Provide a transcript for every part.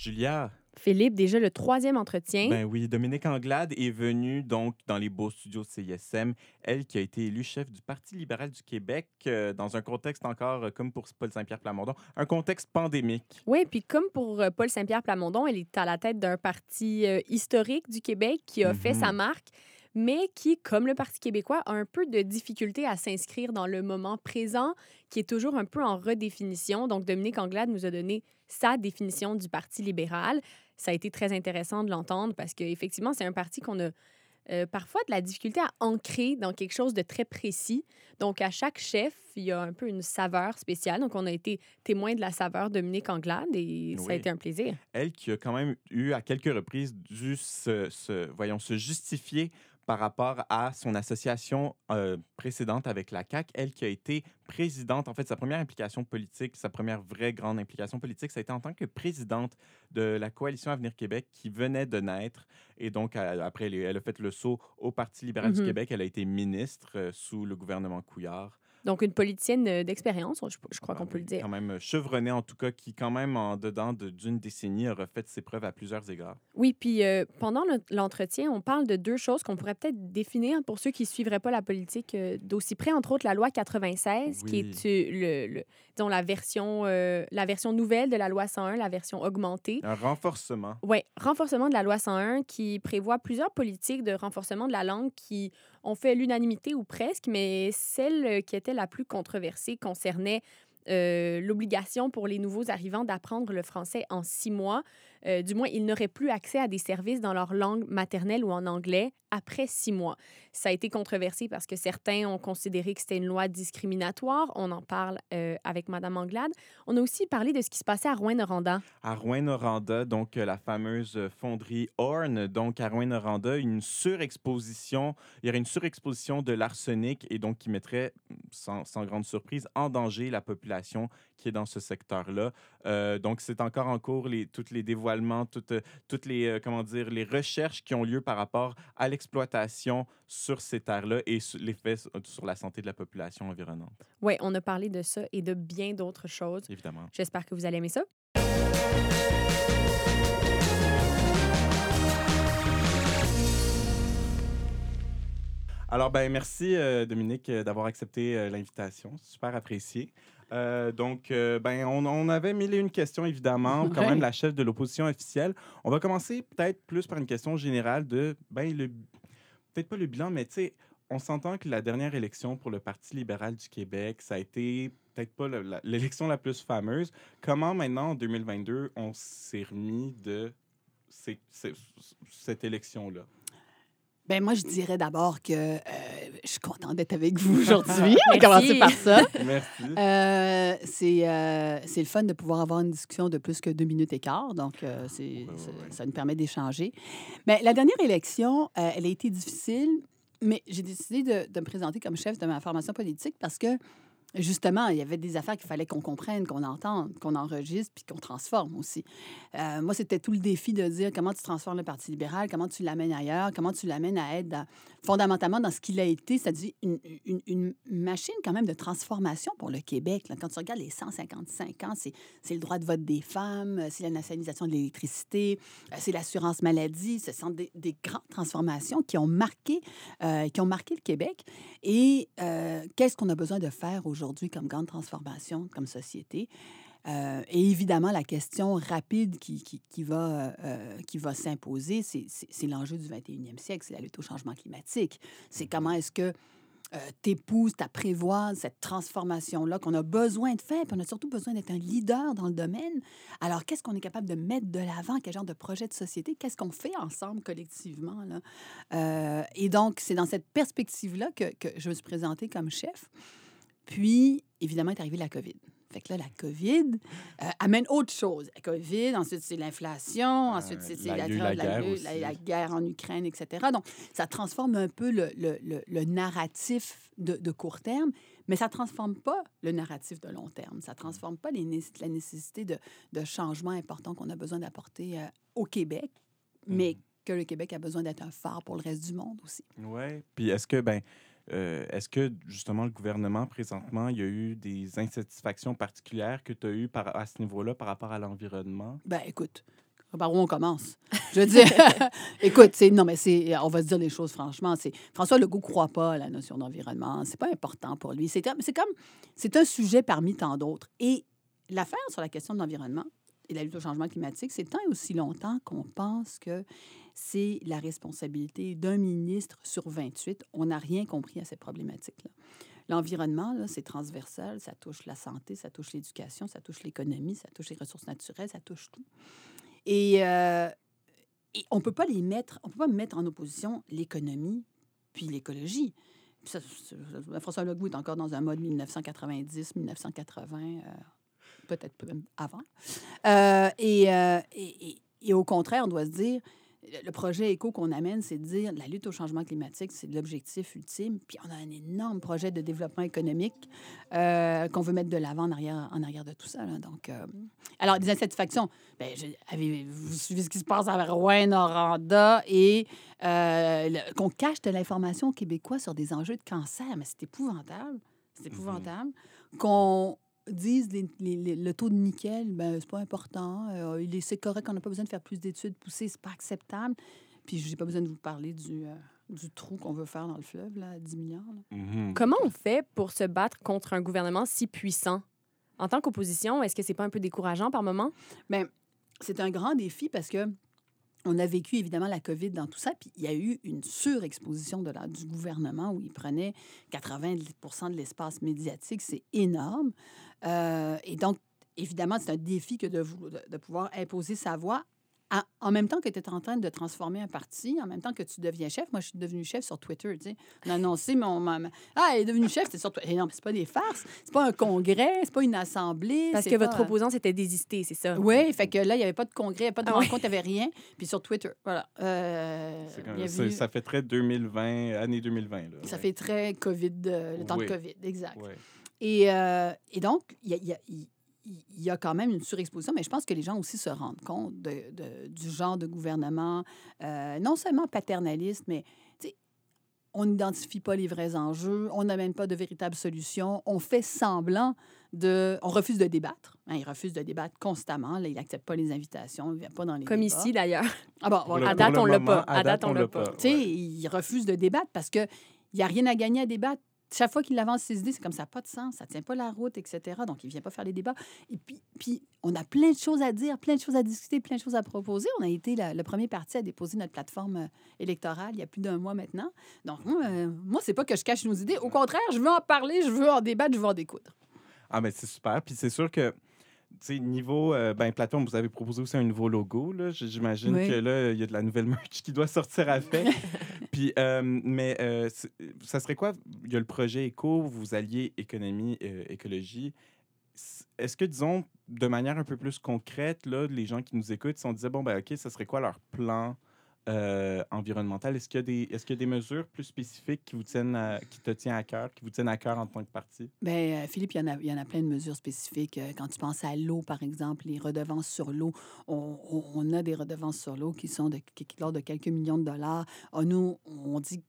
Julia, Philippe, déjà le troisième entretien. ben oui, Dominique Anglade est venue donc dans les beaux studios de CISM, elle qui a été élue chef du Parti libéral du Québec euh, dans un contexte encore, euh, comme pour Paul Saint-Pierre Plamondon, un contexte pandémique. Oui, puis comme pour euh, Paul Saint-Pierre Plamondon, elle est à la tête d'un parti historique du Québec qui a fait Mhm. sa marque, mais qui, comme le Parti québécois, a un peu de difficulté à s'inscrire dans le moment présent, qui est toujours un peu en redéfinition. Donc, Dominique Anglade nous a donné sa définition du Parti libéral. Ça a été très intéressant de l'entendre parce qu'effectivement, c'est un parti qu'on a euh, parfois de la difficulté à ancrer dans quelque chose de très précis. Donc, à chaque chef, il y a un peu une saveur spéciale. Donc, on a été témoin de la saveur Dominique Anglade et ça a été un plaisir. Elle qui a quand même eu à quelques reprises dû se, se- voyons, se justifier par rapport à son association euh, précédente avec la CAQ. Elle qui a été présidente, en fait, sa première implication politique, sa première vraie grande implication politique, ça a été en tant que présidente de la coalition Avenir Québec qui venait de naître. Et donc, après, elle, a fait le saut au Parti libéral du Mhm. Québec. Elle a été ministre sous le gouvernement Couillard. Donc, une politicienne euh, d'expérience, je, je crois Ben qu'on peut le dire. Quand même chevronnée, en tout cas, qui, quand même, en dedans de- d'une décennie, aura fait ses preuves à plusieurs égards. Oui, puis euh, pendant le- l'entretien, on parle de deux choses qu'on pourrait peut-être définir pour ceux qui ne suivraient pas la politique euh, d'aussi près, entre autres la loi 96, qui est euh, le, le- disons, la, version, euh, la version nouvelle de la loi 101, la version augmentée. Un renforcement. Oui, renforcement de la loi 101 qui prévoit plusieurs politiques de renforcement de la langue qui ont fait l'unanimité ou presque, mais celle euh, qui était la plus controversée concernait euh, l'obligation pour les nouveaux arrivants d'apprendre le français en six mois. Euh, du moins, ils n'auraient plus accès à des services dans leur langue maternelle ou en anglais après six mois. Ça a été controversé parce que certains ont considéré que c'était une loi discriminatoire. On en parle euh, avec Madame Anglade. On a aussi parlé de ce qui se passait à Rouen-Noranda. À Rouen-Noranda, donc euh, la fameuse fonderie Horn. Donc à Rouen-Noranda, une surexposition, il y aurait une surexposition de l'arsenic et donc qui mettrait, sans, sans grande surprise, en danger la population qui est dans ce secteur-là. Euh, donc c'est encore en cours les, tous les dévoilements, toutes, euh, toutes les, euh, comment dire, les recherches qui ont lieu par rapport à l'exploitation sur ces terres-là et l'effet sur- sur la santé de la population environnante, Oui, on a parlé de ça et de bien d'autres choses. évidemment. J'espère que vous allez aimer ça. Alors, ben, merci, euh, Dominique, euh, d'avoir accepté euh, l'invitation. Super apprécié. Euh, donc, euh, ben, on, on avait mille et une questions, évidemment, quand même la chef de l'opposition officielle. On va commencer peut-être plus par une question générale de, ben, le, peut-être pas le bilan, mais tu sais, on s'entend que la dernière élection pour le Parti libéral du Québec, ça a été peut-être pas la- l'élection la plus fameuse. Comment maintenant, en 2022, on s'est remis de ces- ces- cette élection-là? Ben moi, je dirais d'abord que euh, je suis contente d'être avec vous aujourd'hui. On va commencer par ça. Merci. Euh, c'est euh, c'est le fun de pouvoir avoir une discussion de plus que deux minutes et quart. Donc, euh, c'est- Ouais, ouais, ça, ouais. ça nous permet d'échanger. Mais la dernière élection, euh, elle a été difficile, mais j'ai décidé de, de me présenter comme chef de ma formation politique parce que, justement, il y avait des affaires qu'il fallait qu'on comprenne, qu'on entende, qu'on enregistre, puis qu'on transforme aussi. Euh, moi, c'était tout le défi de dire comment tu transformes le Parti libéral, comment tu l'amènes ailleurs, comment tu l'amènes à être fondamentalement dans ce qu'il a été, c'est-à-dire une, machine quand même de transformation pour le Québec. Quand tu regardes les 155 ans, c'est le droit de vote des femmes, c'est la nationalisation de l'électricité, euh, c'est l'assurance maladie. Ce sont des, des grandes transformations qui ont marqué, euh, qui ont marqué le Québec. Et euh, qu'est-ce qu'on a besoin de faire aujourd'hui? Comme grande transformation, comme société? Euh, et évidemment, la question rapide qui, qui, qui va, euh, qui va s'imposer, c'est- l'enjeu du 21e siècle, c'est la lutte au changement climatique. C'est comment est-ce que tu épouses, tu prévois cette transformation-là qu'on a besoin de faire, puis on a surtout besoin d'être un leader dans le domaine. Alors, qu'est-ce qu'on est capable de mettre de l'avant? Quel genre de projet de société? Qu'est-ce qu'on fait ensemble collectivement? Là? Euh, et donc, c'est dans cette perspective-là que, que je me suis présentée comme chef. Puis, évidemment, est arrivée la COVID. Fait que là, la COVID euh, amène autre chose. La COVID, ensuite, c'est l'inflation, ensuite, Euh, c'est c'est la- la, la- la guerre en Ukraine, etc. Donc, ça transforme un peu le, le- le- le narratif de, de court terme, mais ça ne transforme pas le narratif de long terme. Ça ne transforme pas les la nécessité de, de changements importants qu'on a besoin d'apporter euh, au Québec, mais Mhm. que le Québec a besoin d'être un phare pour le reste du monde aussi. Oui. Puis est-ce que, ben, euh, est-ce que justement le gouvernement présentement, il y a eu des insatisfactions particulières que tu as eues par, à ce niveau-là par rapport à l'environnement? Ben écoute, Par où on commence? Je veux dire, écoute, c'est, non, mais c'est, on va se dire les choses franchement. C'est, François Legault ne croit pas à la notion d'environnement. C'est pas important pour lui. C'est, c'est comme, c'est un sujet parmi tant d'autres. Et l'affaire sur la question de l'environnement et la lutte au changement climatique, c'est tant et aussi longtemps qu'on pense que c'est la responsabilité d'un ministre sur 28. On n'a rien compris à cette problématique-là. L'environnement, c'est transversal, ça touche la santé, ça touche l'éducation, ça touche l'économie, ça touche les ressources naturelles, ça touche tout. Et, euh, on ne peut pas les mettre, on peut pas mettre en opposition l'économie puis l'écologie. François Legault est encore dans un mode 1990, 1980, euh, peut-être même avant. Euh, et, et, et, au contraire, on doit se dire, le projet éco qu'on amène, c'est de dire la lutte au changement climatique, c'est l'objectif ultime. Puis on a un énorme projet de développement économique euh, qu'on veut mettre de l'avant en arrière, en arrière de tout ça. Donc, euh, alors, des insatisfactions. Bien, vous suivez ce qui se passe à Rouen-Noranda et euh, qu'on cache de l'information québécois sur des enjeux de cancer. Mais c'est épouvantable. C'est mm-hmm. épouvantable. Qu'on disent le taux de nickel, ben, c'est pas important. Euh, c'est correct, on n'a pas besoin de faire plus d'études poussées, c'est pas acceptable. Puis j'ai pas besoin de vous parler du, euh, du trou qu'on veut faire dans le fleuve, là, 10 milliards. Mm-hmm. Comment on fait pour se battre contre un gouvernement si puissant? En tant qu'opposition, est-ce que c'est pas un peu décourageant par moment? Bien, c'est un grand défi parce que on a vécu évidemment la COVID dans tout ça, puis il y a eu une surexposition de la, du gouvernement où il prenait 90% de l'espace médiatique. C'est énorme. Euh, et donc, évidemment, c'est un défi que de, de, pouvoir imposer sa voix en même temps que tu es en train de transformer un parti, en même temps que tu deviens chef. Moi, je suis devenue chef sur Twitter. Tu sais. On a annoncé mon. ah, elle est devenue chef, c'est sur Twitter. Eh non, c'est pas des farces. C'est pas un congrès, c'est pas une assemblée. Parce que votre opposant s'était désisté, c'est ça? Oui, fait que là, il n'y avait pas de congrès, il n'y avait pas de ah rencontre, il n'y avait rien. Puis sur Twitter, voilà. Euh, Ça fait très 2020, année 2020. Là, ça fait très COVID, euh, le temps de COVID, exact. Et, euh, et, donc, il y a, il y a quand même une surexposition, mais je pense que les gens aussi se rendent compte de, du genre de gouvernement, euh, non seulement paternaliste, mais on n'identifie pas les vrais enjeux, on n'amène pas de véritables solutions, on fait semblant de... On refuse de débattre. Hein, il refuse de débattre constamment. Là, il n'accepte pas les invitations, il ne vient pas dans les Comme ici, d'ailleurs. Ah bon, à date, on ne l'a pas. À date, on l'a pas. Tu sais, il refuse de débattre parce qu'il n'y a rien à gagner à débattre chaque fois qu'il avance ses idées, c'est comme ça, pas de sens, ça tient pas la route, etc. Donc, il vient pas faire les débats. Et puis, on a plein de choses à dire, plein de choses à discuter, plein de choses à proposer. On a été le premier parti à déposer notre plateforme euh, électorale il y a plus d'un mois maintenant. Donc, moi, euh, moi c'est pas que je cache nos idées. Au contraire, je veux en parler, je veux en débattre, je veux en découdre. Ah, mais c'est super. Puis c'est sûr que niveau euh, ben, plateforme, vous avez proposé aussi un nouveau logo. J'imagine que là, il y a de la nouvelle merch qui doit sortir à fait. Puis, euh, mais euh, ça serait quoi? Il y a le projet éco, vous alliez économie, écologie. Est-ce que, disons, de manière un peu plus concrète, là, les gens qui nous écoutent, si on disait, bon, ben, OK, ça serait quoi leur plan euh, environnementale. Est-ce qu'il y, est-ce qu'il y a des mesures plus spécifiques qui, vous tiennent qui te tiennent à cœur, qui vous tiennent à cœur en tant que parti? Bien, euh, Philippe, il y, en a, il y en a plein de mesures spécifiques. Euh, quand tu penses à l'eau, par exemple, les redevances sur l'eau, on, on, a des redevances sur l'eau qui sont de, qui, de quelques millions de dollars. Ah, nous, on dit,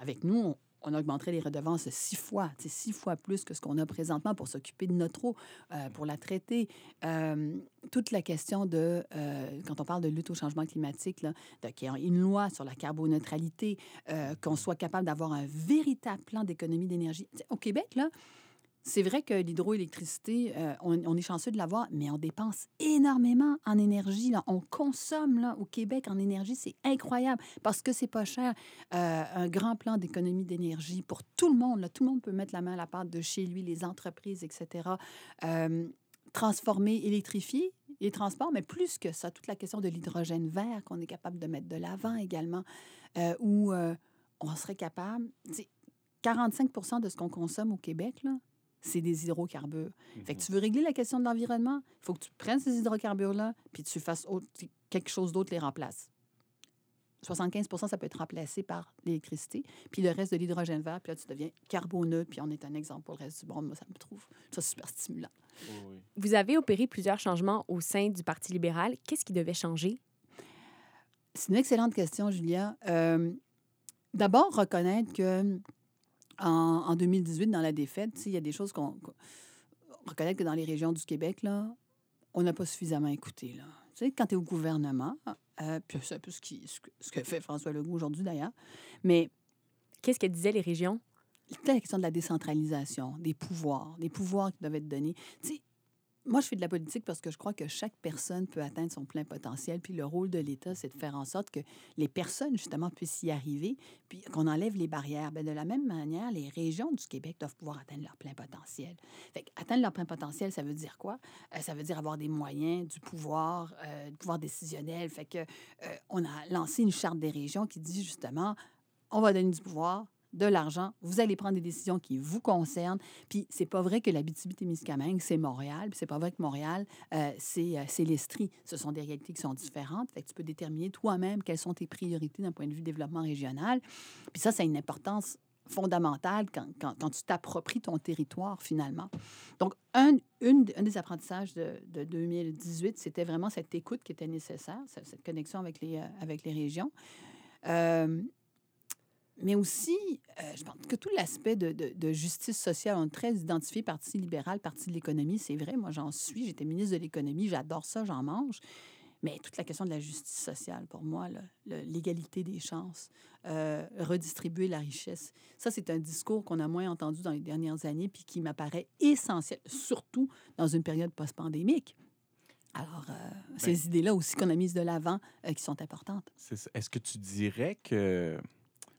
avec nous, on augmenterait les redevances six fois, six fois plus que ce qu'on a présentement pour s'occuper de notre eau, euh, pour la traiter. Euh, toute la question de, euh, quand on parle de lutte au changement climatique, qu'il y ait une loi sur la carboneutralité, qu'on soit capable d'avoir un véritable plan d'économie d'énergie. Au Québec, là, c'est vrai que l'hydroélectricité, euh, on, est chanceux de l'avoir, mais on dépense énormément en énergie. Là. On consomme là, au Québec en énergie, c'est incroyable parce que c'est pas cher. Euh, un grand plan d'économie d'énergie pour tout le monde. Là. Tout le monde peut mettre la main à la pâte de chez lui, les entreprises, etc. Euh, transformer, électrifier les transports, mais plus que ça, toute la question de l'hydrogène vert qu'on est capable de mettre de l'avant également, où on serait capable... 45% de ce qu'on consomme au Québec, là, c'est des hydrocarbures. Fait que mhm. tu veux régler la question de l'environnement, il faut que tu prennes ces hydrocarbures-là, puis tu fasses quelque chose d'autre les remplace. 75% ça peut être remplacé par l'électricité, puis le reste de l'hydrogène vert, puis là, tu deviens carboneux, puis on est un exemple pour le reste du monde. Moi, ça me trouve ça super stimulant. Vous avez opéré plusieurs changements au sein du Parti libéral. Qu'est-ce qui devait changer? C'est une excellente question, Julia. Euh, d'abord, reconnaître que en, 2018, dans la défaite, il y a des choses qu'on reconnaît que dans les régions du Québec, là, on n'a pas suffisamment écouté. Là. Tu sais, quand tu es au gouvernement, euh, puis c'est un peu ce, qui, ce, que, ce que fait François Legault aujourd'hui d'ailleurs, mais Qu'est-ce que disaient les régions? la question de la décentralisation, des pouvoirs, des pouvoirs qui doivent être donnés. Tu sais, moi, je fais de la politique parce que je crois que chaque personne peut atteindre son plein potentiel. Puis le rôle de l'État, c'est de faire en sorte que les personnes, justement, puissent y arriver, puis qu'on enlève les barrières. Bien, de la même manière, les régions du Québec doivent pouvoir atteindre leur plein potentiel. Fait atteindre leur plein potentiel, ça veut dire quoi? Euh, ça veut dire avoir des moyens, du pouvoir, euh, du pouvoir décisionnel. Fait que euh, on a lancé une charte des régions qui dit justement, on va donner du pouvoir, de l'argent, vous allez prendre des décisions qui vous concernent. Puis c'est pas vrai que l'Abitibi-Témiscamingue, c'est Montréal, puis c'est pas vrai que Montréal, euh, c'est euh, c'est l'Estrie. Ce sont des réalités qui sont différentes. Fait que tu peux déterminer toi-même quelles sont tes priorités d'un point de vue développement régional. Puis ça, ça a une importance fondamentale quand, tu t'appropries ton territoire, finalement. Donc, un, une, un des apprentissages de, de 2018, c'était vraiment cette écoute qui était nécessaire, cette connexion avec les, euh, régions. Mais aussi, euh, je pense que tout l'aspect de, de- de justice sociale, on est très identifié Parti libéral, Parti de l'économie, c'est vrai, moi j'en suis, j'étais ministre de l'économie, j'adore ça, j'en mange. Mais toute la question de la justice sociale, pour moi, l'égalité des chances, euh, redistribuer la richesse, ça c'est un discours qu'on a moins entendu dans les dernières années, puis qui m'apparaît essentiel, surtout dans une période post-pandémique. Alors, euh, ces idées-là aussi qu'on a mises de l'avant, euh, qui sont importantes. Est-ce que tu dirais que.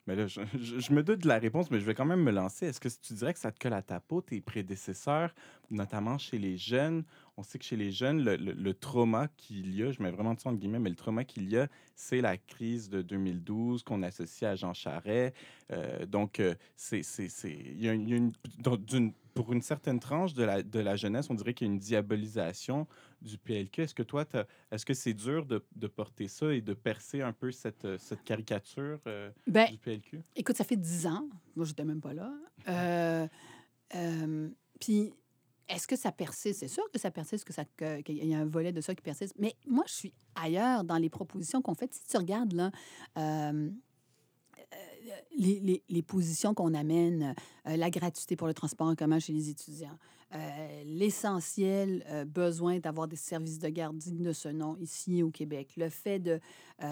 Mais là, je, je- me doute de la réponse, mais je vais quand même me lancer. Est-ce que tu dirais que ça te colle à ta peau, tes prédécesseurs, notamment chez les jeunes? On sait que chez les jeunes, le, le- le trauma qu'il y a, je mets vraiment ça entre guillemets, mais le trauma qu'il y a, c'est la crise de 2012 qu'on associe à Jean Charest. Euh, donc, euh, il y a, une- pour une certaine tranche de la, de la jeunesse, on dirait qu'il y a une diabolisation du PLQ. Est-ce que toi, est-ce que c'est dur de, de porter ça et de percer un peu cette, euh, cette caricature euh, Ben, du PLQ? Écoute, ça fait dix ans. Moi, j'étais même pas là. Euh, euh, Puis, est-ce que ça persiste? C'est sûr que ça persiste, que ça, qu'il y a un volet de ça qui persiste. Mais moi, je suis ailleurs dans les propositions qu'on fait. Si tu regardes, là, les, les- les positions qu'on amène, euh, la gratuité pour le transport en commun chez les étudiants, euh, l'essentiel euh, besoin d'avoir des services de garde dignes de ce nom ici au Québec, le fait de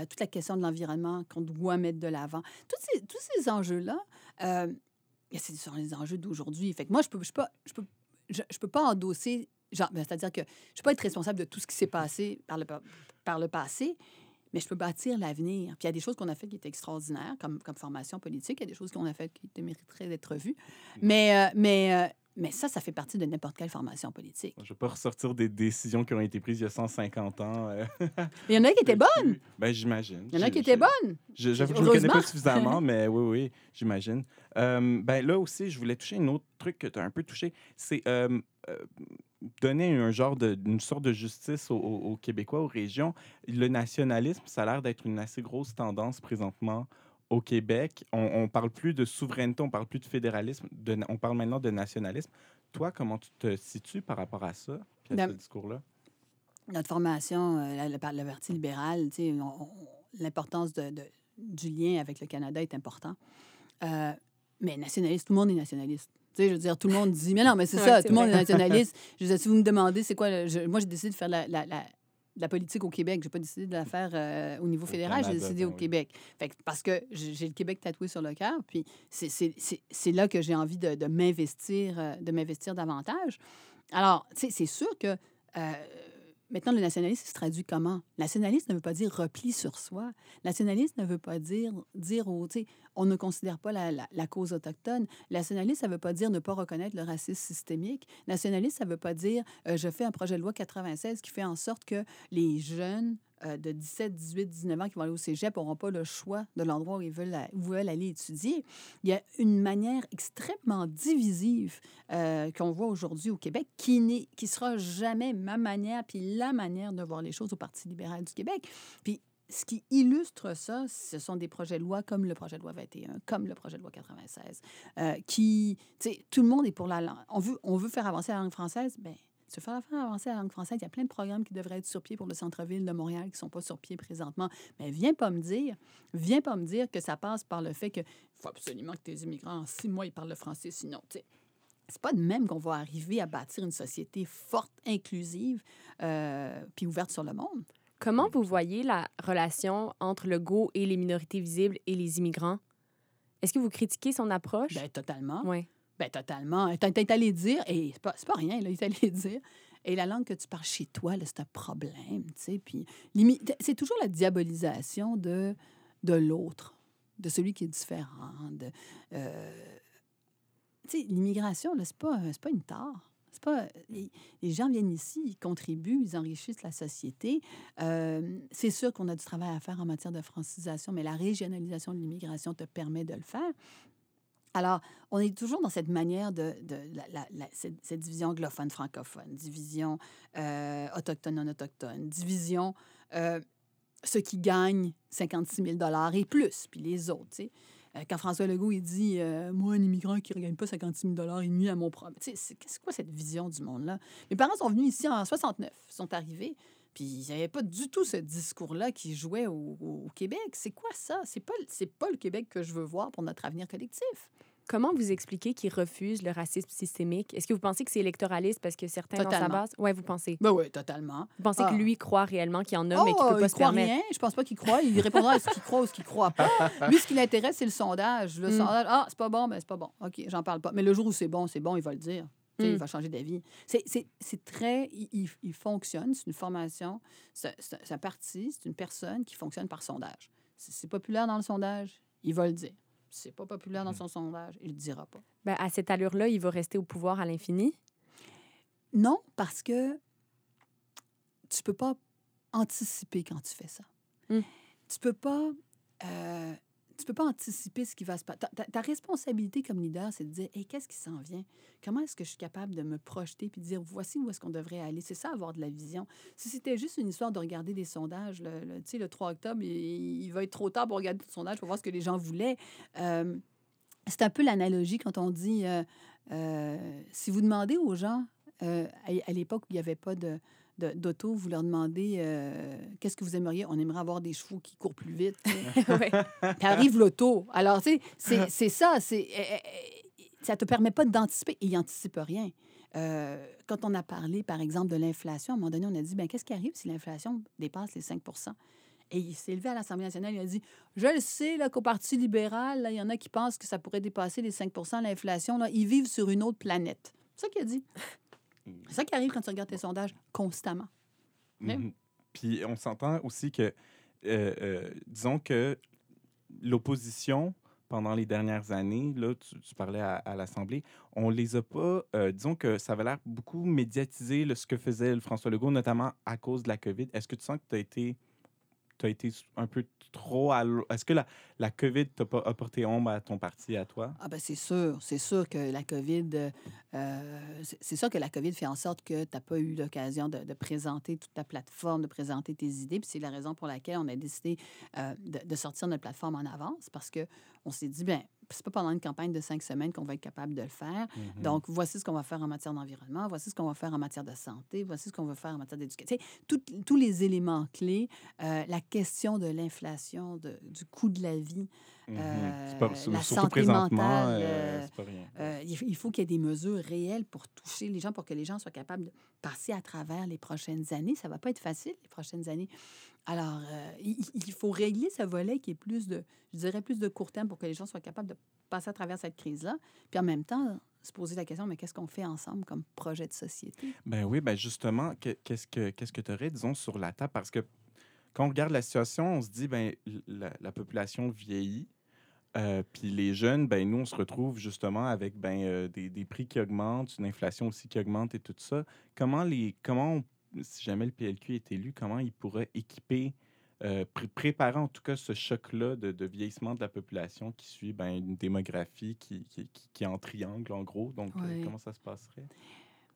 toute la question de l'environnement qu'on doit mettre de l'avant, tous ces, tous ces enjeux-là, ce sont les enjeux d'aujourd'hui. Fait que moi, je peux, je peux, je peux, je, peux pas endosser, ben, c'est-à-dire que je peux pas être responsable de tout ce qui s'est passé par le, pa- par le passé, mais je peux bâtir l'avenir. Puis il y a des choses qu'on a faites qui étaient extraordinaires, comme, comme formation politique. Il y a des choses qu'on a faites qui mériteraient d'être vues. Mais, euh, mais, euh, mais ça, ça fait partie de n'importe quelle formation politique. Je ne vais pas ressortir des décisions qui ont été prises il y a 150 ans. euh, Mais il y en a qui étaient bonnes. Ben, j'imagine. Il y en a qui étaient bonnes. Je- J'avoue que je ne connais pas suffisamment, mais oui, oui, j'imagine. Euh, ben là aussi, je voulais toucher un autre truc que tu as un peu touché. C'est donner un genre de, une sorte de justice aux, Québécois, aux régions. Le nationalisme, ça a l'air d'être une assez grosse tendance présentement au Québec. On, on parle plus de souveraineté, on parle plus de fédéralisme, de on parle maintenant de nationalisme. Toi, comment tu te situes par rapport à ça, à ce discours-là? notre formation, euh, la, la- la partie libérale, tu sais, on- on- l'importance de, de- du lien avec le Canada est important. Euh, mais nationaliste, tout le monde est nationaliste. Tu sais, je veux dire, tout le monde dit, mais non, mais c'est Ouais, ça, tout le monde est nationaliste. Je veux dire, si vous me demandez, c'est quoi, le- je- moi, j'ai décidé de faire la, la- la- politique au Québec. J'ai pas décidé de la faire euh, au niveau Au fédéral, j'ai décidé ben au oui. Québec. Fait que- parce que j'ai le Québec tatoué sur le cœur, puis c'est- c'est c'est- c'est là que j'ai envie de, de m'investir euh, de m'investir davantage. Alors, tu sais, c'est sûr que euh, maintenant, le nationalisme se traduit comment? Nationaliste ne veut pas dire repli sur soi. Nationaliste ne veut pas dire, dire sais, on ne considère pas la, la- la cause autochtone. Nationaliste, ça ne veut pas dire ne pas reconnaître le racisme systémique. Nationaliste, ça ne veut pas dire euh, je fais un projet de loi 96 qui fait en sorte que les jeunes euh, de 17, 18, 19 ans qui vont aller au cégep n'auront pas le choix de l'endroit où ils veulent, où veulent aller étudier. Il y a une manière extrêmement divisive euh, qu'on voit aujourd'hui au Québec qui n'est qui sera jamais ma manière puis la manière de voir les choses au Parti libéral du Québec. Puis ce qui illustre ça, ce sont des projets de loi comme le projet de loi 21, comme le projet de loi 96, euh, qui, tu sais, tout le monde est pour la langue. On veut, on veut faire avancer la langue française, ben se faire faire avancer la langue française, il y a plein de programmes qui devraient être sur pied pour le centre-ville de Montréal qui ne sont pas sur pied présentement. Mais viens pas me dire, viens pas me dire que ça passe par le fait que faut absolument que tes immigrants, en six mois, ils parlent le français, sinon, tu sais. C'est pas de même qu'on va arriver à bâtir une société forte, inclusive, euh, puis ouverte sur le monde. Comment vous voyez la relation entre le GO et les minorités visibles et les immigrants? Est-ce que vous critiquez son approche? Ben, totalement. oui. Ben, totalement. T'es t'es allé dire, et c'est pas, pas rien, il est allé dire, et la langue que tu parles chez toi, c'est un problème, tu sais. Puis, c'est toujours la diabolisation de, de l'autre, de celui qui est différent. De, euh, tu sais, l'immigration, c'est pas, pas une tare. C'est pas, les, les gens viennent ici, ils contribuent, ils enrichissent la société. Euh, c'est sûr qu'on a du travail à faire en matière de francisation, mais la régionalisation de l'immigration te permet de le faire. Alors, on est toujours dans cette manière de, cette, division anglophone-francophone, division autochtone-non-autochtone, division euh, ceux qui gagnent 56 000 et plus, puis les autres. Euh, quand François Legault il dit euh, Moi, un immigrant qui ne gagne pas 56 000 il nuit à mon problème. C'est quoi cette vision du monde-là? Mes parents sont venus ici en 69, ils sont arrivés, puis il n'y avait pas du tout ce discours-là qui jouait au, Québec. C'est quoi ça? C'est pas, pas le Québec que je veux voir pour notre avenir collectif. Comment vous expliquez qu'il refuse le racisme systémique? Est-ce que vous pensez que c'est électoraliste parce que certains dans sa Totalement. base... Oui, vous pensez. Ben oui, totalement. Vous pensez Ah. que lui croit réellement qu'il y en a, mais qu'il Oh, peut pas il se croit permettre? rien. Je pense pas qu'il croit. Il répondra à ce qu'il croit ou ce qu'il croit pas. Lui, ce qui l'intéresse, c'est le sondage. Le Mm. sondage, ah, c'est pas bon, ben c'est pas bon. OK, j'en parle pas. Mais le jour où c'est bon, c'est bon, il va le dire. Sais, Mm. Il va changer d'avis. C'est- très... Il, il- il fonctionne, c'est une formation, c'est un parti, c'est une personne qui fonctionne par sondage. Si c'est populaire dans le sondage, il va le dire. Si c'est pas populaire dans son sondage, il le dira pas. Ben, à cette allure-là, il va rester au pouvoir à l'infini? Non, parce que tu peux pas anticiper quand tu fais ça. Mm. Tu peux pas... euh, tu peux pas anticiper ce qui va se passer. Ta, ta- responsabilité comme leader, c'est de dire hey, qu'est-ce qui s'en vient? Comment est-ce que je suis capable de me projeter puis de dire voici où est-ce qu'on devrait aller? C'est ça, avoir de la vision. Si c'était juste une histoire de regarder des sondages, le, tu sais, le 3 octobre, il, va être trop tard pour regarder le sondage pour voir ce que les gens voulaient. Euh, c'est un peu l'analogie quand on dit euh, euh, si vous demandez aux gens, à, à l'époque où il n'y avait pas de- d'auto, vous leur demandez euh, qu'est-ce que vous aimeriez? On aimerait avoir des chevaux qui courent plus vite. Puis arrive l'auto. Alors, tu sais, c'est, c'est ça. C'est, euh, euh, ça te permet pas d'anticiper. Et il n'anticipe rien. Euh, quand on a parlé, par exemple, de l'inflation, à un moment donné, on a dit, ben qu'est-ce qui arrive si l'inflation dépasse les 5% et il s'est élevé à l'Assemblée nationale, il a dit Je le sais là, qu'au Parti libéral, là, il y en a qui pensent que ça pourrait dépasser les 5% l'inflation. Ils vivent sur une autre planète. C'est ça qu'il a dit. C'est ça qui arrive quand tu regardes tes sondages constamment. Mhm. Puis on s'entend aussi que, euh, euh, disons que l'opposition, pendant les dernières années, là, tu, tu parlais à, à l'Assemblée, on les a pas, euh, disons que ça avait l'air beaucoup médiatisé, là, ce que faisait le François Legault, notamment à cause de la COVID. Est-ce que tu sens que tu as été un peu trop à Est-ce que la, COVID t'a pas apporté ombre à ton parti, à toi? Ah ben c'est sûr, c'est sûr que la COVID, euh, fait en sorte que tu n'as pas eu l'occasion de, présenter toute ta plateforme, de présenter tes idées. C'est la raison pour laquelle on a décidé euh, de, sortir notre plateforme en avance parce que on s'est dit, ben c'est pas pendant une campagne de cinq semaines qu'on va être capable de le faire. Mhm. Donc, voici ce qu'on va faire en matière d'environnement, voici ce qu'on va faire en matière de santé, voici ce qu'on va faire en matière d'éducation. Tous les éléments clés, euh, la question de l'inflation, du coût de la vie, Mhm. euh, pas- la santé mentale, euh, c'est pas rien. il il faut qu'il y ait des mesures réelles pour toucher les gens, pour que les gens soient capables de passer à travers les prochaines années. Ça va pas être facile, les prochaines années. Alors, euh, il, faut régler ce volet qui est plus de, je dirais, plus de court terme pour que les gens soient capables de passer à travers cette crise-là. Puis en même temps, se poser la question, mais qu'est-ce qu'on fait ensemble comme projet de société? Ben oui, ben justement, que- qu'est-ce que qu'est-ce que tu aurais, disons, sur la table? Parce que quand on regarde la situation, on se dit, ben la population vieillit, euh, puis les jeunes, ben nous, on se retrouve justement avec ben, euh, des, des prix qui augmentent, une inflation aussi qui augmente et tout ça. Comment, les, comment on- si jamais le PLQ est élu, comment il pourrait équiper, euh, pré- préparer en tout cas ce choc-là de, de vieillissement de la population qui suit ben, une démographie qui, qui, qui- qui est en triangle, en gros? Donc, euh, comment ça se passerait?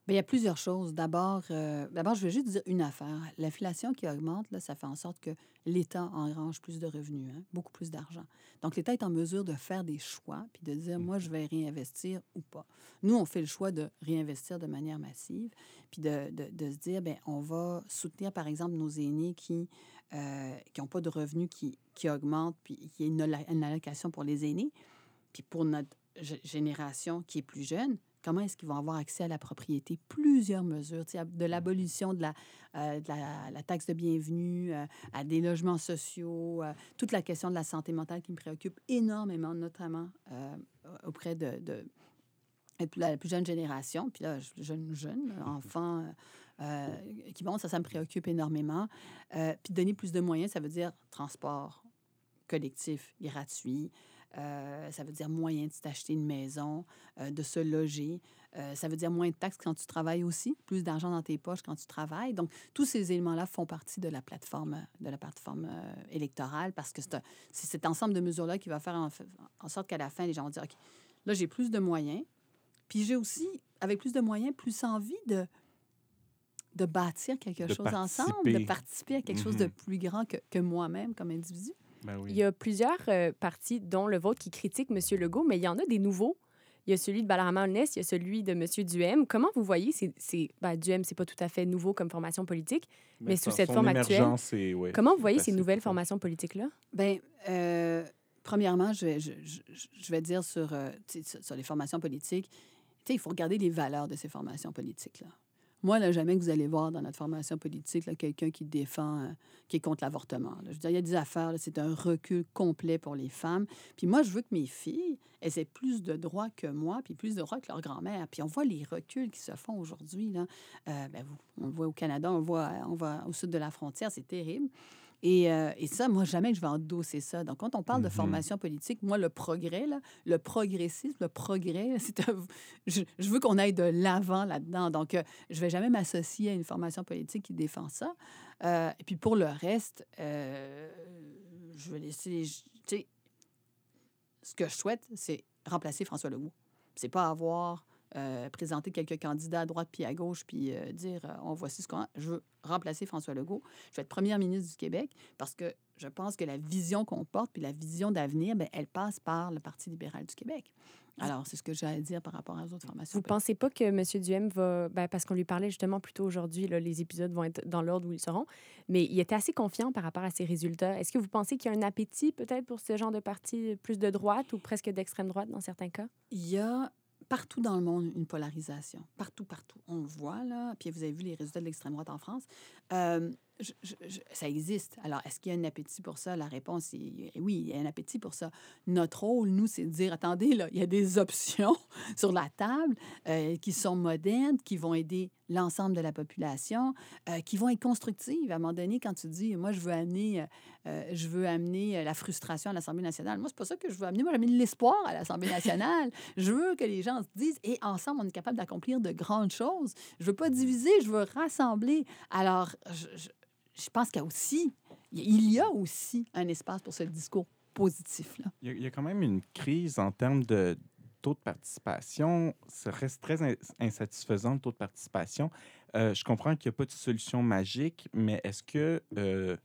Bien, il y a plusieurs choses. D'abord, euh, d'abord, je veux juste dire une affaire. L'inflation qui augmente, là, ça fait en sorte que l'État engrange plus de revenus, hein, beaucoup plus d'argent. Donc, l'État est en mesure de faire des choix, puis de dire, moi, je vais réinvestir ou pas. Nous, on fait le choix de réinvestir de manière massive, puis de, de- de se dire, bien, on va soutenir, par exemple, nos aînés qui n'ont pas de revenus qui, qui augmentent, puis qu'il y ait une, allo- une allocation pour les aînés. Puis pour notre génération qui est plus jeune, comment est-ce qu'ils vont avoir accès à la propriété, plusieurs mesures, de l'abolition de, la, euh, de la, la taxe de bienvenue euh, à des logements sociaux, euh, toute la question de la santé mentale qui me préoccupe énormément, notamment auprès de, de la plus jeune génération, puis là, jeune, jeune, enfant qui monte, ça, ça me préoccupe énormément. Puis donner plus de moyens, ça veut dire transport collectif gratuit, euh, ça veut dire moyen de t'acheter une maison, euh, de se loger. Euh, ça veut dire moins de taxes quand tu travailles aussi, plus d'argent dans tes poches quand tu travailles. Donc, tous ces éléments-là font partie de la plateforme, de la plateforme électorale parce que c'est cet ensemble de mesures-là qui va faire en, sorte qu'à la fin, les gens vont dire, OK, là, j'ai plus de moyens. Puis j'ai aussi, avec plus de moyens, plus envie de, de bâtir quelque De chose ensemble, de participer. à quelque chose de Mhm. plus grand que, que moi-même comme individu. Ben oui. Il y a plusieurs euh, partis, dont le vôtre, qui critiquent M. Legault, mais il y en a des nouveaux. Il y a celui de Balarama Holness, il y a celui de M. Duhem. Comment vous voyez, c'est, c'est, ben, Duhem, c'est pas tout à fait nouveau comme formation politique. mais sous cette forme actuelle, ouais, Comment vous voyez ces nouvelles formations politiques-là? Bien, euh, premièrement, je vais, je, je- je vais dire sur, euh, sur, sur les formations politiques, tu sais, il faut regarder les valeurs de ces formations politiques-là. Moi, là, jamais que vous allez voir dans notre formation politique quelqu'un qui défend, euh, qui est contre l'avortement. Je veux dire, il y a des affaires, c'est un recul complet pour les femmes. Puis moi, je veux que mes filles elles aient plus de droits que moi, puis plus de droits que leur grand-mère. Puis on voit les reculs qui se font aujourd'hui. Là. Euh, ben, on le voit au Canada, on le voit, on voit au sud de la frontière, c'est terrible. Et, euh, et ça, moi, jamais que je vais endosser ça. Donc, quand on parle de Mhm. formation politique, moi, le progrès, là, le progressisme, le progrès, c'est un- je, je veux qu'on aille de l'avant là-dedans. Donc, euh, je vais jamais m'associer à une formation politique qui défend ça. Euh, et puis, pour le reste, euh, je vais laisser... Tu sais, ce que je souhaite, c'est remplacer François Legault. C'est pas avoir euh, présenté quelques candidats à droite puis à gauche puis euh, dire euh, on voici ce qu'on a. Je veux remplacer François Legault. Je vais être première ministre du Québec parce que je pense que la vision qu'on porte puis la vision d'avenir, ben, elle passe par le Parti libéral du Québec. Alors, c'est ce que j'ai à dire par rapport aux autres formations. Vous pensez pas que M. Duhem va. Ben, parce qu'on lui parlait justement plus tôt aujourd'hui, là, les épisodes vont être dans l'ordre où ils seront, mais il était assez confiant par rapport à ses résultats. Est-ce que vous pensez qu'il y a un appétit peut-être pour ce genre de parti plus de droite ou presque d'extrême droite dans certains cas? Il y a partout dans le monde une polarisation. Partout, partout. On le voit, là. Puis vous avez vu les résultats de l'extrême droite en France. Euh, ça existe. Alors, est-ce qu'il y a un appétit pour ça? La réponse est oui, il y a un appétit pour ça. Notre rôle, nous, c'est de dire, attendez, là, il y a des options sur la table euh, qui sont modernes, qui vont aider l'ensemble de la population, euh, qui vont être constructives. À un moment donné, quand tu dis, moi, je veux amener, euh, euh, je veux amener euh, la frustration à l'Assemblée nationale, moi, c'est pas ça que je veux amener. Moi, j'amène l'espoir à l'Assemblée nationale. je veux que les gens se disent, et ensemble, on est capable d'accomplir de grandes choses. Je veux pas diviser, je veux rassembler. Alors, je, je- je pense qu'il y a aussi, il y a aussi un espace pour ce discours positif-là. Il y, a, il y a quand même une crise en termes de taux de participation. Ça reste très in- insatisfaisant, le taux de participation. Euh, je comprends qu'il n'y a pas de solution magique, mais est-ce que, euh,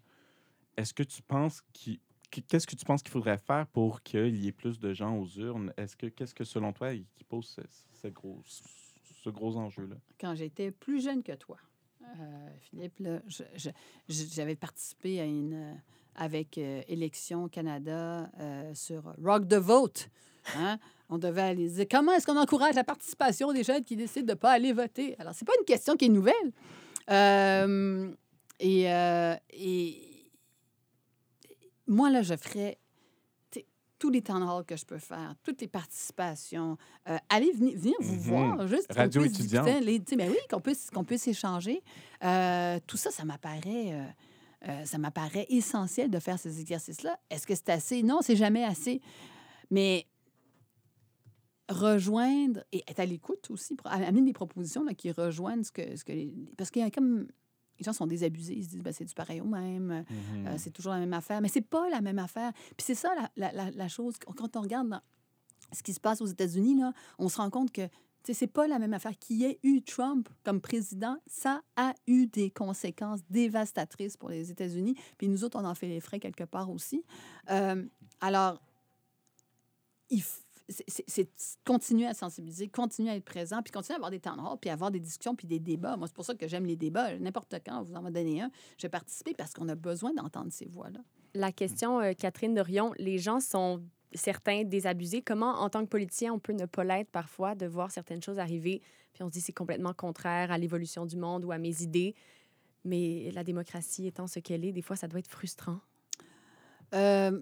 est-ce que tu penses qu'il... qu- Qu'est-ce que tu penses qu'il faudrait faire pour qu'il y ait plus de gens aux urnes? Est-ce que, qu'est-ce que, selon toi, qui pose ce, ce gros, ce gros enjeu-là? quand j'étais plus jeune que toi, euh, Philippe, j'avais participé euh, avec euh, Élections Canada euh, sur Rock the Vote. hein? On devait aller dire comment est-ce qu'on encourage la participation des jeunes qui décident de ne pas aller voter. Alors, c'est pas une question qui est nouvelle. Et, et moi, là, je ferais tous les temps halls que je peux faire, toutes les participations. Euh, allez venir, venir vous Mhm. voir, juste Radio puisse étudiante. discuter, les- tu sais, ben oui, qu'on puisse, qu'on puisse échanger. Euh, tout ça, ça m'apparaît... euh, euh, ça m'apparaît essentiel de faire ces exercices-là. Est-ce que c'est assez? Non, c'est jamais assez. Mais rejoindre et être à l'écoute aussi, pour amener des propositions là, qui rejoignent ce que, ce que les... Parce qu'il y a comme... Les gens sont désabusés, ils se disent, ben, c'est du pareil au même, euh, c'est toujours la même affaire. Mais c'est pas la même affaire. Puis c'est ça la, la- chose, quand on regarde dans ce qui se passe aux États-Unis, là, on se rend compte que c'est pas la même affaire. Qu'il y ait eu Trump comme président, ça a eu des conséquences dévastatrices pour les États-Unis. Puis nous autres, on en fait les frais quelque part aussi. Euh, alors, il f- c'est- continuer à sensibiliser, continuer à être présent, puis continuer à avoir des temps de puis avoir des discussions, puis des débats. Moi, c'est pour ça que j'aime les débats. N'importe quand, vous en donné un, je vais participer parce qu'on a besoin d'entendre ces voix-là. La question, euh, Catherine Dorion, les gens sont certains désabusés. Comment, en tant que politicien, on peut ne pas l'être parfois, de voir certaines choses arriver, puis on se dit c'est complètement contraire à l'évolution du monde ou à mes idées. Mais la démocratie étant ce qu'elle est, des fois, ça doit être frustrant. Euh,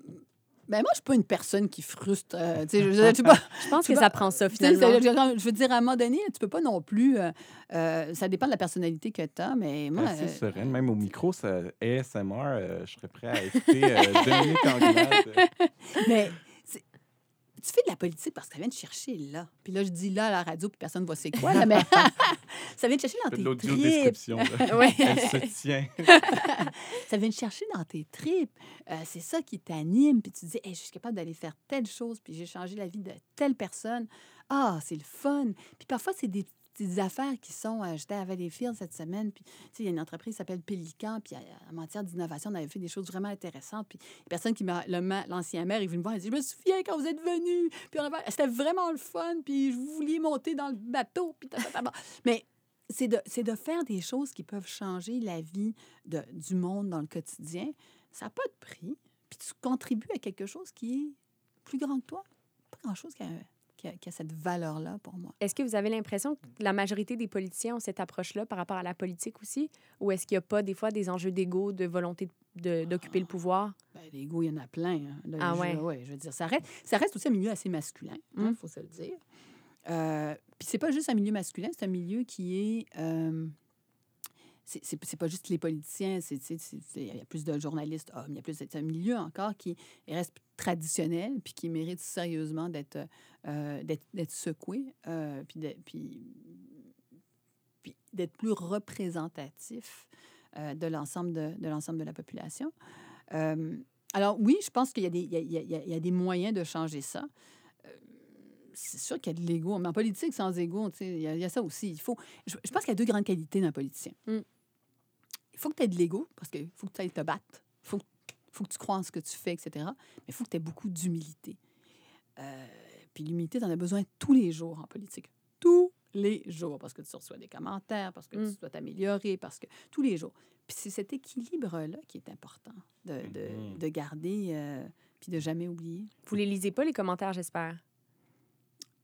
ben moi, je suis pas une personne qui frustre. euh, tu sais, je, je, je sais pas, Je pense que ça prend ça, finalement. je veux dire, à un moment donné, tu peux pas non plus. euh, euh, ça dépend de la personnalité que tu as, mais moi. Assez euh, sereine, même au micro, ça, ASMR, euh, je serais prêt à écouter euh, Dominique Anglade. mais tu fais de la politique parce que ça vient de chercher là. Puis là, je dis là à la radio, puis personne ne voit c'est quoi, là, mais ça vient de chercher dans tes tripes. Ouais. Elle se tient. Ça vient de chercher dans tes tripes. Euh, c'est ça qui t'anime. Puis tu te dis, Hey, je suis capable d'aller faire telle chose, puis j'ai changé la vie de telle personne. Ah, c'est le fun. Puis parfois, c'est des petites affaires qui sont. euh, J'étais à Valleyfield cette semaine, puis il y a une entreprise qui s'appelle Pélican, puis euh, en matière d'innovation, on avait fait des choses vraiment intéressantes. Puis personne qui m'a. L'ancien maire, est venu me voir, il dit Je me souviens quand vous êtes venu, puis c'était vraiment le fun, puis vous vouliez monter dans le bateau, puis. Mais c'est de, de faire des choses qui peuvent changer la vie de, du monde dans le quotidien. Ça n'a pas de prix. Puis tu contribues à quelque chose qui est plus grand que toi. Pas grand-chose qui a, qui a- qui a cette valeur-là pour moi. Est-ce que vous avez l'impression que la majorité des politiciens ont cette approche-là par rapport à la politique aussi? Ou est-ce qu'il n'y a pas des fois des enjeux d'ego, de volonté de- d'occuper le pouvoir? Ben, l'ego, il y en a plein. hein. Là, Ah je, ouais. ouais, je veux dire, ça reste, ça reste aussi un milieu assez masculin, il Mm. faut se le dire. Euh, Puis c'est pas juste un milieu masculin, c'est un milieu qui est... euh, c'est pas juste les politiciens, il y a plus de journalistes hommes, il y a plus un milieu encore qui reste traditionnel puis qui mérite sérieusement d'être euh, d'être d'être secoué euh, puis de- puis puis d'être plus représentatif euh, de l'ensemble de, de de la population. Euh, alors oui, je pense qu'il y, y y y a des moyens de changer ça. C'est sûr qu'il y a de l'ego, mais en politique, sans ego, tu sais, il y, a- il y a ça aussi. Il faut, je, je pense qu'il y a deux grandes qualités d'un politicien. Mm. Il faut que tu aies de l'ego, parce qu'il faut que tu ailles te battre. Il faut, faut que tu crois en ce que tu fais, etc. Mais il faut que tu aies beaucoup d'humilité. Euh, puis l'humilité, tu en as besoin tous les jours en politique. Tous les jours, parce que tu reçois des commentaires, parce que Mm. tu dois t'améliorer, parce que tous les jours. Puis c'est cet équilibre-là qui est important de, de, Mhm. de garder, euh, puis de jamais oublier. Vous les lisez pas, les commentaires, j'espère?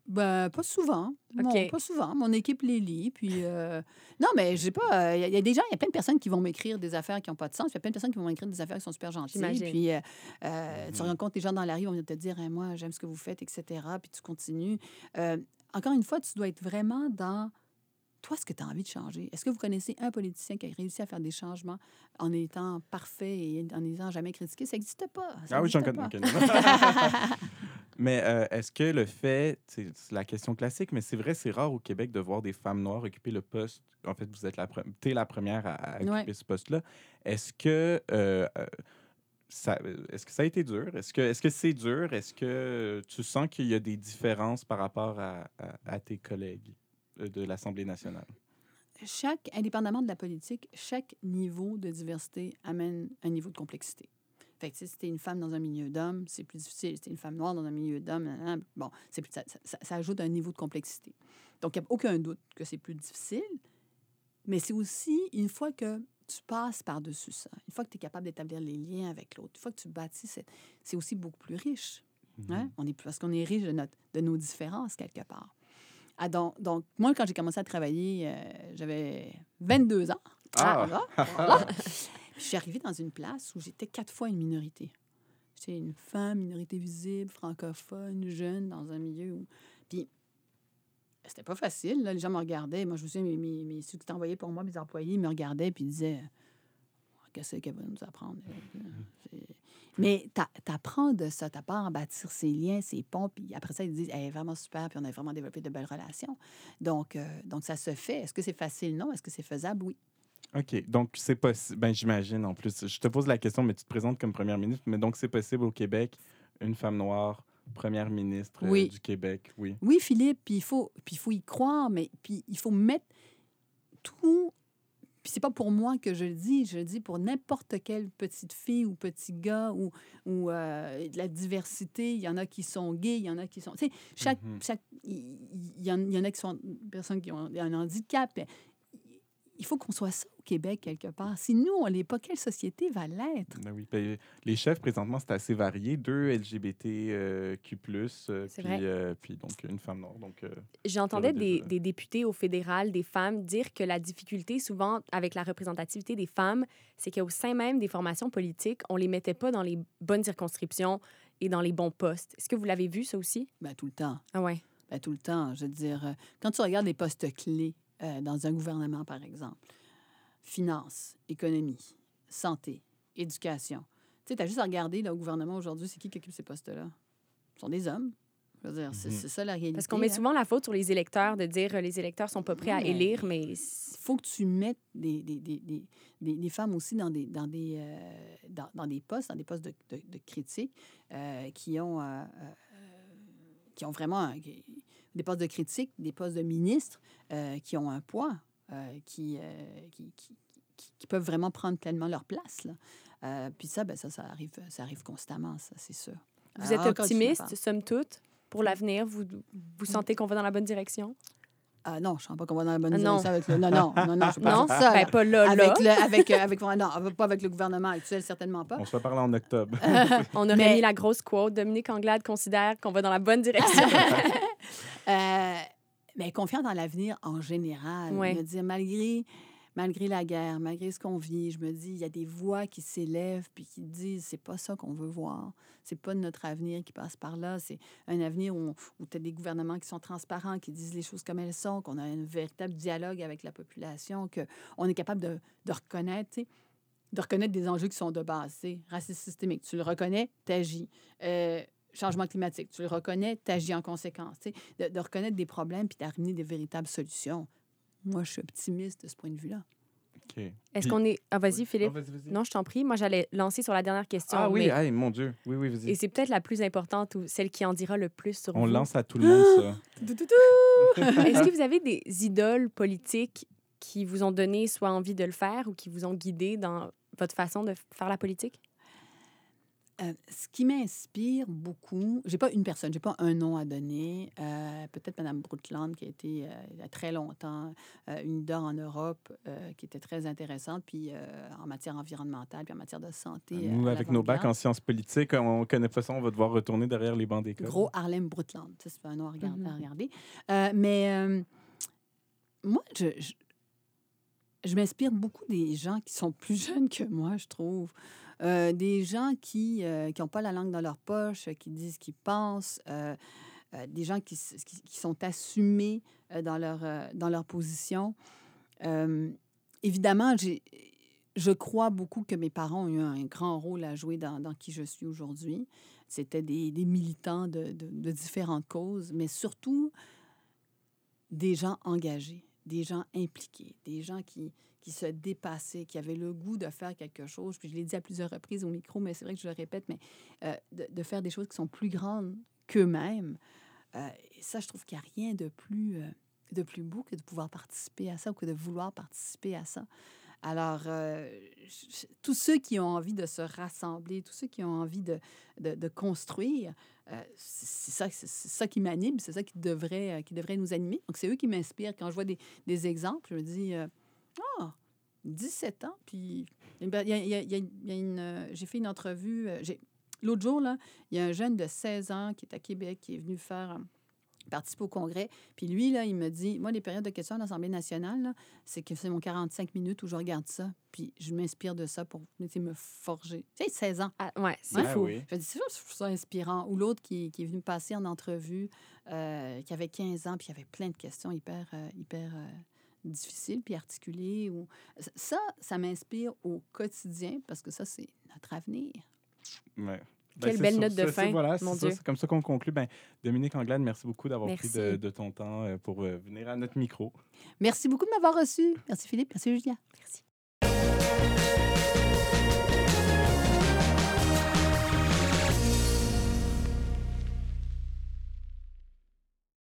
Ben, pas souvent. OK. pas souvent. Mon équipe les lit. Puis, euh, non, mais je sais pas. Il y, a- y a des gens, il y a plein de personnes qui vont m'écrire des affaires qui n'ont pas de sens. Il y a plein de personnes qui vont m'écrire des affaires qui sont super gentilles. J'imagine. Puis, euh, euh, tu rencontres des gens dans la rue, ils vont te dire Hey, Moi, j'aime ce que vous faites, etc. Puis tu continues. Euh, encore une fois, tu dois être vraiment dans toi, ce que tu as envie de changer. Est-ce que vous connaissez un politicien qui a réussi à faire des changements en étant parfait et en n'étant jamais critiqué? Ça n'existe pas. Ça Ah oui, j'en connais. mais euh, est-ce que le fait, c'est c'est la question classique, mais c'est vrai, c'est rare au Québec de voir des femmes noires occuper le poste. En fait, vous êtes la, pre- t'es la première à, à occuper Ouais. ce poste-là. Est-ce que euh, euh, ça, est-ce que ça a été dur? Est-ce que est-ce que c'est dur? Est-ce que tu sens qu'il y a des différences par rapport à, à- à tes collègues euh, de l'Assemblée nationale? chaque, indépendamment de la politique, chaque niveau de diversité amène un niveau de complexité. Fait que si t'es une femme dans un milieu d'hommes, c'est plus difficile. Si t'es une femme noire dans un milieu d'hommes, bon, c'est plus, ça, ça- ça ajoute un niveau de complexité. Donc, il n'y a aucun doute que c'est plus difficile, mais c'est aussi une fois que tu passes par-dessus ça, une fois que tu es capable d'établir les liens avec l'autre, une fois que tu bâtis, cette- c'est aussi beaucoup plus riche. Hein? On est, parce qu'on est riche de, notre, de nos différences quelque part. Ah, donc, donc, moi, quand j'ai commencé à travailler, euh, j'avais 22 ans. Ah! voilà, voilà. Je suis arrivée dans une place où j'étais quatre fois une minorité. J'étais une femme, minorité visible, francophone, jeune, dans un milieu où... Puis c'était pas facile. Les gens me regardaient. Moi, je me souviens, mes, mes, ceux qui envoyés pour moi, mes employés, me regardaient puis disaient Qu'est-ce qu'elle va nous apprendre Mais t'a- t'apprends de ça, t'apprends à bâtir ces liens, ces ponts, puis après ça, ils disent Elle est vraiment super, puis on a vraiment développé de belles relations. Donc, euh, donc ça se fait. Est-ce que c'est facile? Non. Est-ce que c'est faisable? Oui. OK. Donc, c'est possible. Ben, j'imagine en plus. Je te pose la question, mais tu te présentes comme première ministre. Mais donc, c'est possible au Québec, une femme noire, première ministre euh, du Québec. Oui. Oui, Philippe, puis il faut, puis il faut y croire, mais puis il faut mettre tout. Puis c'est pas pour moi que je le dis, je le dis pour n'importe quelle petite fille ou petit gars ou, ou euh, de la diversité. Il y en a qui sont gays, il y en a qui sont. Tu sais, chaque. Mhm. chaque il, y y en a qui sont personnes qui ont un handicap. Il faut qu'on soit ça au Québec quelque part. Si nous, on l'est pas, quelle société va l'être? Ben oui, ben, les chefs, présentement, c'est assez varié. Deux LGBTQ+, euh, euh, puis, euh, puis donc une femme noire. Donc, euh, J'entendais des, députés au fédéral, des femmes, dire que la difficulté, souvent, avec la représentativité des femmes, c'est qu'au sein même des formations politiques, on les mettait pas dans les bonnes circonscriptions et dans les bons postes. Est-ce que vous l'avez vu, ça aussi? Ben, tout le temps. Ah ouais. Ben, tout le temps. Je veux dire, quand tu regardes les postes clés euh, dans un gouvernement, par exemple, finances, économie, santé, éducation, tu sais, tu as juste à regarder là, au gouvernement aujourd'hui, c'est qui qui occupe ces postes-là? Ce sont des hommes. Je veux dire, c'est Mhm. c'est ça la réalité. Parce qu'on met souvent la faute sur les électeurs de dire euh, les électeurs sont pas prêts à élire, mais Il faut que tu mettes des, des, des, des, des- des femmes aussi dans des, dans des, euh, dans, dans des postes, dans des postes de, de, de critiques euh, qui, ont, euh, euh, qui ont vraiment un- qui- des postes de critique, des postes de ministres euh, qui ont un poids, euh, qui, euh, qui, qui, qui- peuvent vraiment prendre pleinement leur place. Là. Euh, puis ça, ben ça, ça arrive, ça arrive constamment, ça, c'est sûr. vous êtes Alors, une fois, optimiste, somme toute, pour l'avenir? Vous, vous sentez qu'on va dans la bonne direction? Ah non, je ne sens pas qu'on va dans la bonne Ah, non. direction avec le... Non, non, non, non, je suis pas Non? ça. Ben, pas là, là. avec le, avec, euh, avec, non, pas avec le gouvernement actuel, certainement pas. on se reparle en octobre. On aurait Mais- mis la grosse quote. Dominique Anglade considère qu'on va dans la bonne direction. Euh, mais confiant dans l'avenir en général. Ouais. Veux dire, malgré, malgré la guerre, malgré ce qu'on vit, je me dis, il y a des voix qui s'élèvent puis qui disent, c'est pas ça qu'on veut voir. C'est pas notre avenir qui passe par là. C'est un avenir où, où tu as des gouvernements qui sont transparents, qui disent les choses comme elles sont, qu'on a un véritable dialogue avec la population, qu'on est capable de, de reconnaître, de reconnaître des enjeux qui sont de base. sais. Racisme systémique, tu le reconnais, t'agis. Euh, changement climatique, tu le reconnais, t'agis en conséquence. tu sais. De, de reconnaître des problèmes puis d'amener des véritables solutions. Moi, je suis optimiste de ce point de vue-là. Est-ce Puis- qu'on est. Ah, vas-y, Oui. Philippe. Non, je t'en prie. Moi, j'allais lancer sur la dernière question. Ah oui, mais- mon Dieu. Oui, oui, Et vas-y. c'est peut-être la plus importante ou celle qui en dira le plus sur On vous. lance à tout le monde ça. Tout, tout, tout. Est-ce que vous avez des idoles politiques qui vous ont donné soit envie de le faire ou qui vous ont guidé dans votre façon de faire la politique? Euh, ce qui m'inspire beaucoup, j'ai pas une personne, j'ai pas un nom à donner. Euh, Peut-être Mme Brundtland, qui a été euh, il y a très longtemps euh, une leader en Europe, euh, qui était très intéressante, puis euh, en matière environnementale, puis en matière de santé. Nous, avec nos bacs en sciences politiques, on connaît pas ça, on va devoir retourner derrière les bancs d'école. Gros Harlem Brundtland, ça, c'est pas un nom à regarder. à regarder. Euh, mais euh, moi, je, je, je m'inspire beaucoup des gens qui sont plus jeunes que moi, je trouve. Euh, des gens qui n'ont pas la langue dans leur poche, euh, qui disent ce qu'ils pensent, euh, euh, des gens qui, qui, sont assumés euh, dans, leur, euh, dans leur position. Euh, évidemment, je crois beaucoup que mes parents ont eu un grand rôle à jouer dans, dans qui je suis aujourd'hui. C'était des, des militants de- de différentes causes, mais surtout des gens engagés, des gens impliqués, des gens qui, qui se dépassaient, qui avaient le goût de faire quelque chose. Puis je l'ai dit à plusieurs reprises au micro, mais c'est vrai que je le répète, mais euh, de, faire des choses qui sont plus grandes qu'eux-mêmes. Euh, et ça, je trouve qu'il n'y a rien de plus, euh, de plus beau que de pouvoir participer à ça ou que de vouloir participer à ça. Alors, tous ceux qui ont envie de se rassembler, tous ceux qui ont envie de, de, construire, c'est ça, ça qui m'anime, c'est ça qui devrait, qui devrait nous animer. Donc, c'est eux qui m'inspirent. Quand je vois des, des exemples, je me dis, ah, 17 ans, puis il y a- il y a- il y a- il y a- il y a une, euh, j'ai fait une entrevue, euh, l'autre jour, là, il y a un jeune de 16 ans qui est à Québec, qui est venu faire... euh, participer au congrès. Puis lui, là, il me dit, moi, les périodes de questions à l'Assemblée nationale, c'est que c'est mon 45 minutes où je regarde ça. Puis je m'inspire de ça pour me forger. Tu sais, 16 ans. Ah, ouais, c'est Ouais. Ah fou. oui. Je dis, c'est sûr, je trouve ça inspirant. Ou l'autre qui, qui est venu me passer en entrevue, euh, qui avait 15 ans, puis il avait plein de questions hyper, euh, hyper euh, difficiles, puis articulées. Ou... Ça, ça m'inspire au quotidien, parce que ça, c'est notre avenir. Ouais. Quelle c'est belle sur note de ça, fin, Voilà, mon ça, Dieu. C'est comme ça qu'on conclut. Ben, Dominique Anglade, merci beaucoup d'avoir pris de ton temps euh, pour euh, venir à notre micro. Merci beaucoup de m'avoir reçu. Merci Philippe, merci Julia. Merci.